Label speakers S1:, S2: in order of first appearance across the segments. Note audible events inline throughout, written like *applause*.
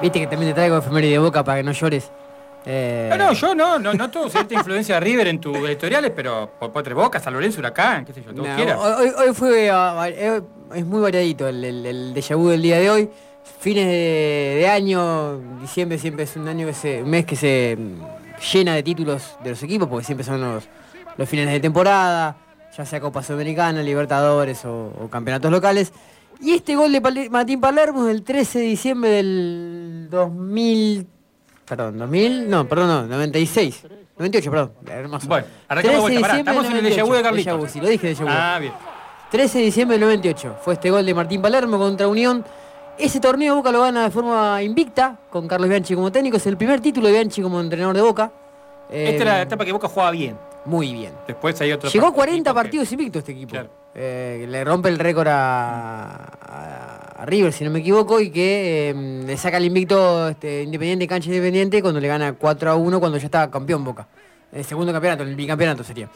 S1: Viste que también te traigo efeméride de boca para que no llores. Eh,
S2: No, no, yo no, no, no tengo cierta influencia de River en tus editoriales, pero por Potre Boca, San Lorenzo, Huracán, qué sé yo, todo
S1: no, hoy, fue. ah, eh, es muy variadito el, el, el déjà vu del día de hoy. Fines de, de año, diciembre siempre es un año que se, un mes que se mm, llena de títulos de los equipos, porque siempre son los, los fines de temporada, ya sea Copa Sudamericana, Libertadores o, o campeonatos locales. Y este gol de Martín Palermo es el 13 de diciembre del 2000. Perdón, 2000. No, perdón, no, 96. 98, perdón. Hermoso.
S2: Bueno, arrancamos
S1: 13
S2: de vuelta, pará, estamos en el déjà vu de
S1: 98.
S2: Carlitos.
S1: Déjà vu, sí, lo dije déjà vu.
S2: Ah, bien.
S1: 13 de diciembre del 98 fue este gol de Martín Palermo contra Unión. Ese torneo Boca lo gana de forma invicta, con Carlos Bianchi como técnico. Es el primer título de Bianchi como entrenador de Boca. Eh,
S2: Esta era la etapa que Boca jugaba bien.
S1: Muy bien.
S2: Después hay otro.
S1: Llegó a 40
S2: equipo que-
S1: partidos invicto este equipo.
S2: Claro.
S1: Eh, le rompe el récord a, a- River, si no me equivoco, y que eh, le saca el invicto este, Independiente, cancha Independiente, cuando le gana 4 a 1, cuando ya estaba campeón Boca. El segundo campeonato, el bicampeonato sería.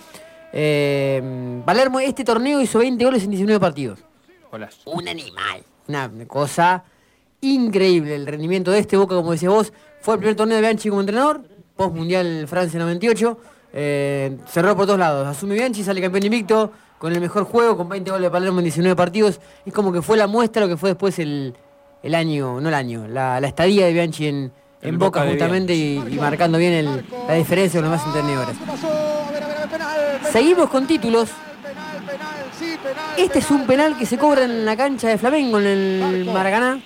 S1: Eh, Palermo, este torneo hizo 20 goles en 19 partidos. Un animal. Una cosa increíble. El rendimiento de este Boca, como decías vos, fue el primer torneo de Bianchi como entrenador, post Mundial Francia 98. Eh, cerró por todos lados. Asume Bianchi, sale campeón invicto, con el mejor juego, con 20 goles de Palermo en 19 partidos. Es como que fue la muestra lo que fue después el, el año, no el año, la, la estadía de Bianchi en, en Boca, justamente y, y marcando bien el- la diferencia con los demás entrenadores. Seguimos con títulos. Este es un penal que se cobra en la cancha de Flamengo, en el Maracaná.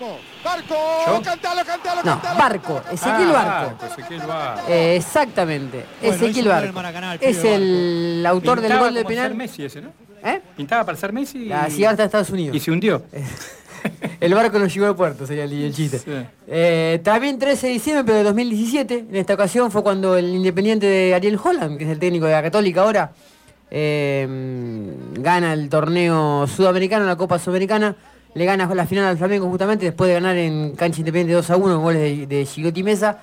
S3: Barco, Barco,
S2: ¿Yo?
S3: cantalo, cantalo,
S1: No,
S3: cantalo.
S1: Barco, Ezequiel
S2: Ah,
S1: Barco.
S2: Ezequiel Barco.
S1: Eh, exactamente,
S4: Bueno,
S1: Ezequiel Barco.
S4: Maracaná, el
S1: Es el autor del
S2: Pintaba
S1: gol de penal.
S2: Messi ese, ¿no?
S1: ¿Eh?
S2: Pintaba para ser Messi y,
S1: La de Estados Unidos.
S2: y se hundió. *laughs*
S1: El barco no llegó al puerto, sería el, el chiste.
S2: Sí.
S1: Eh, también 13 de diciembre, pero de 2017. En esta ocasión fue cuando el Independiente de Ariel Holland, que es el técnico de la Católica ahora, eh, gana el torneo sudamericano, la Copa Sudamericana. Le gana la final al Flamengo justamente después de ganar en cancha independiente 2 a 1 con goles de, de Gigotti Mesa.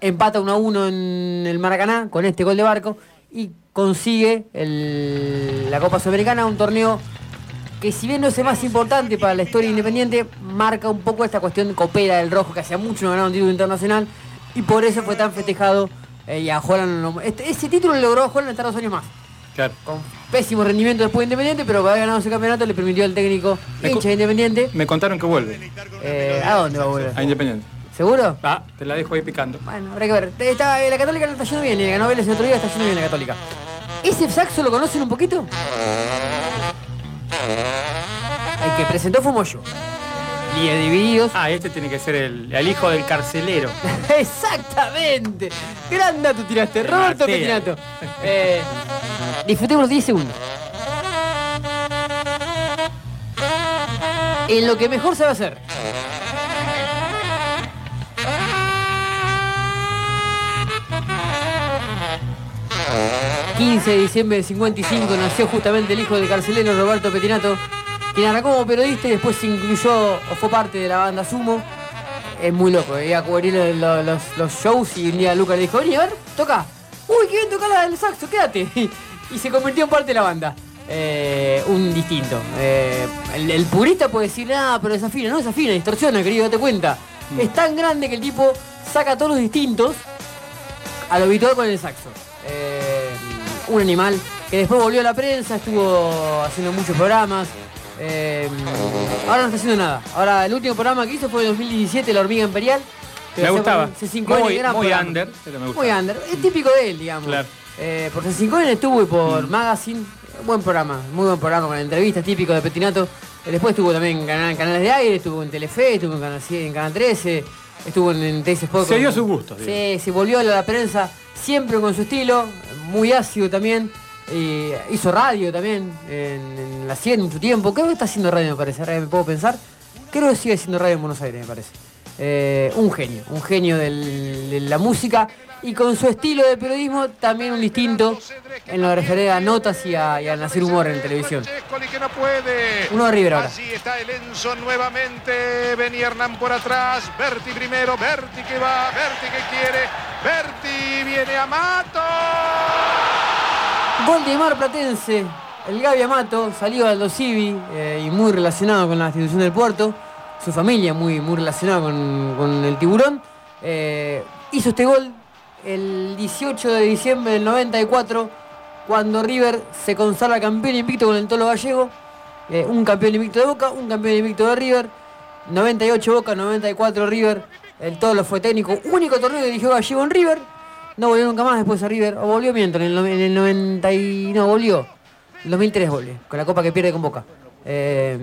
S1: Empata 1 a 1 en el Maracaná con este gol de barco y consigue la Copa Sudamericana, un torneo que si bien no es el más importante para la historia independiente, marca un poco esta cuestión copera del rojo, que hacía mucho no ganaba un título internacional, y por eso fue tan festejado. eh, y a Holland, este- ese título lo logró Holland estar dos años más,
S2: Claro.
S1: con pésimo rendimiento después de Independiente, pero haber ganado ese campeonato le permitió al técnico hincha de Independiente.
S2: Me contaron que vuelve
S1: eh, ¿A dónde va a volver?
S2: a Independiente.
S1: ¿Seguro?
S2: Ah, te la dejo ahí picando.
S1: Bueno, habrá que ver. Está- la Católica no está yendo bien, y ganó Vélez el otro día, está yendo bien la Católica. ¿Ese saxo lo conocen un poquito? El que presentó fue Moyo. Y de Divididos.
S2: Ah, este tiene que ser el, el hijo del carcelero. *laughs*
S1: Exactamente. Gran dato tiraste, Roberto. *laughs* Eh, disfrutemos los 10 segundos. En lo que mejor sabe hacer. ...15 de diciembre del 55 nació justamente el hijo del carcelero Roberto Petinato... ...quien arrancó como periodista y después se incluyó o fue parte de la banda Sumo... Es muy loco, iba a cubrir lo- lo- los, shows y un día Luca le dijo, vení, a ver, toca. Uy, qué bien toca del saxo, quédate. *laughs* Y, se convirtió en parte de la banda. Eh, un distinto. Eh, el, el purista puede decir, nada, pero desafina, no desafina, distorsiona, querido, date cuenta. Es tan grande que el tipo saca todos los distintos a lo habitual con el saxo. Eh, un animal que después volvió a la prensa, estuvo haciendo muchos programas. Ahora no está haciendo nada. Ahora el último programa que hizo fue en 2017, La Hormiga Imperial.
S2: Me gustaba.
S1: por C5N,
S2: Muy- under, pero me gustaba.
S1: Muy under. Es típico de él, digamos.
S2: Claro.
S1: Eh, por C5N estuvo y por Magazine. Buen programa, muy buen programa con entrevistas típico de Petinato. Eh, Después estuvo también en canal- canales de aire, estuvo en Telefe, estuvo en Canal, 100, en Canal 13, estuvo en, en Sport.
S2: Se dio su gusto,
S1: se volvió a la prensa, siempre con su estilo, muy ácido también. hizo radio también en, en la 100 mucho tiempo. Creo que está haciendo radio, me parece. Ahora me puedo pensar. Creo que sigue haciendo radio en Buenos Aires, me parece. Eh, un genio, un genio del- de la música y con su estilo de periodismo también un distinto en lo que refiere a notas y a, y a hacer humor en televisión. Uno de River ahora.
S3: Así está el Enzo nuevamente. Venía Hernán por atrás. Berti primero. Berti que va. Berti que quiere. Berti viene a Mato.
S1: Gol de Mar Platense el Gaby Amato salió al Civi eh, y muy relacionado con la institución del puerto. Su familia muy, muy relacionada con, con el tiburón. Eh, hizo este gol el 18 de diciembre del 94, cuando River se consagra campeón invicto con el Tolo Gallego. Eh, un campeón invicto de Boca, un campeón invicto de River. 98 Boca, 94 River. El Tolo fue técnico, único torneo que dirigió Gallego en River. No volvió nunca más después a River. O volvió mientras, en el, en el 90 y... No, volvió. En 2003 volvió, con la copa que pierde con Boca. Eh,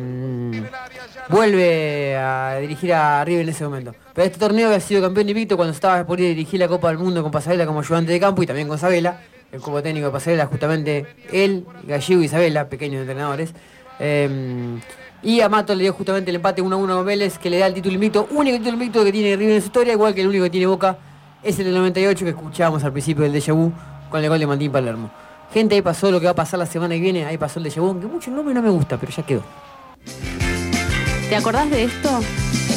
S1: vuelve a dirigir a River en ese momento. Pero este torneo había sido campeón invicto cuando estaba por ir a dirigir la Copa del Mundo con Pasarela como ayudante de campo y también con Sabela. El cuerpo técnico de Pasarela, justamente él, Gallego y Isabela, pequeños entrenadores. Eh, y a Mato le dio justamente el empate 1 a 1 con Vélez, que le da el título invicto, único título invicto que tiene River en su historia, igual que el único que tiene Boca es el del 98 que escuchábamos al principio del Déjà Vu con el gol de Martín Palermo. Gente, ahí pasó lo que va a pasar la semana que viene, ahí pasó el Déjà Vu, aunque mucho nombre no me gusta, pero ya quedó.
S4: ¿Te acordás de esto?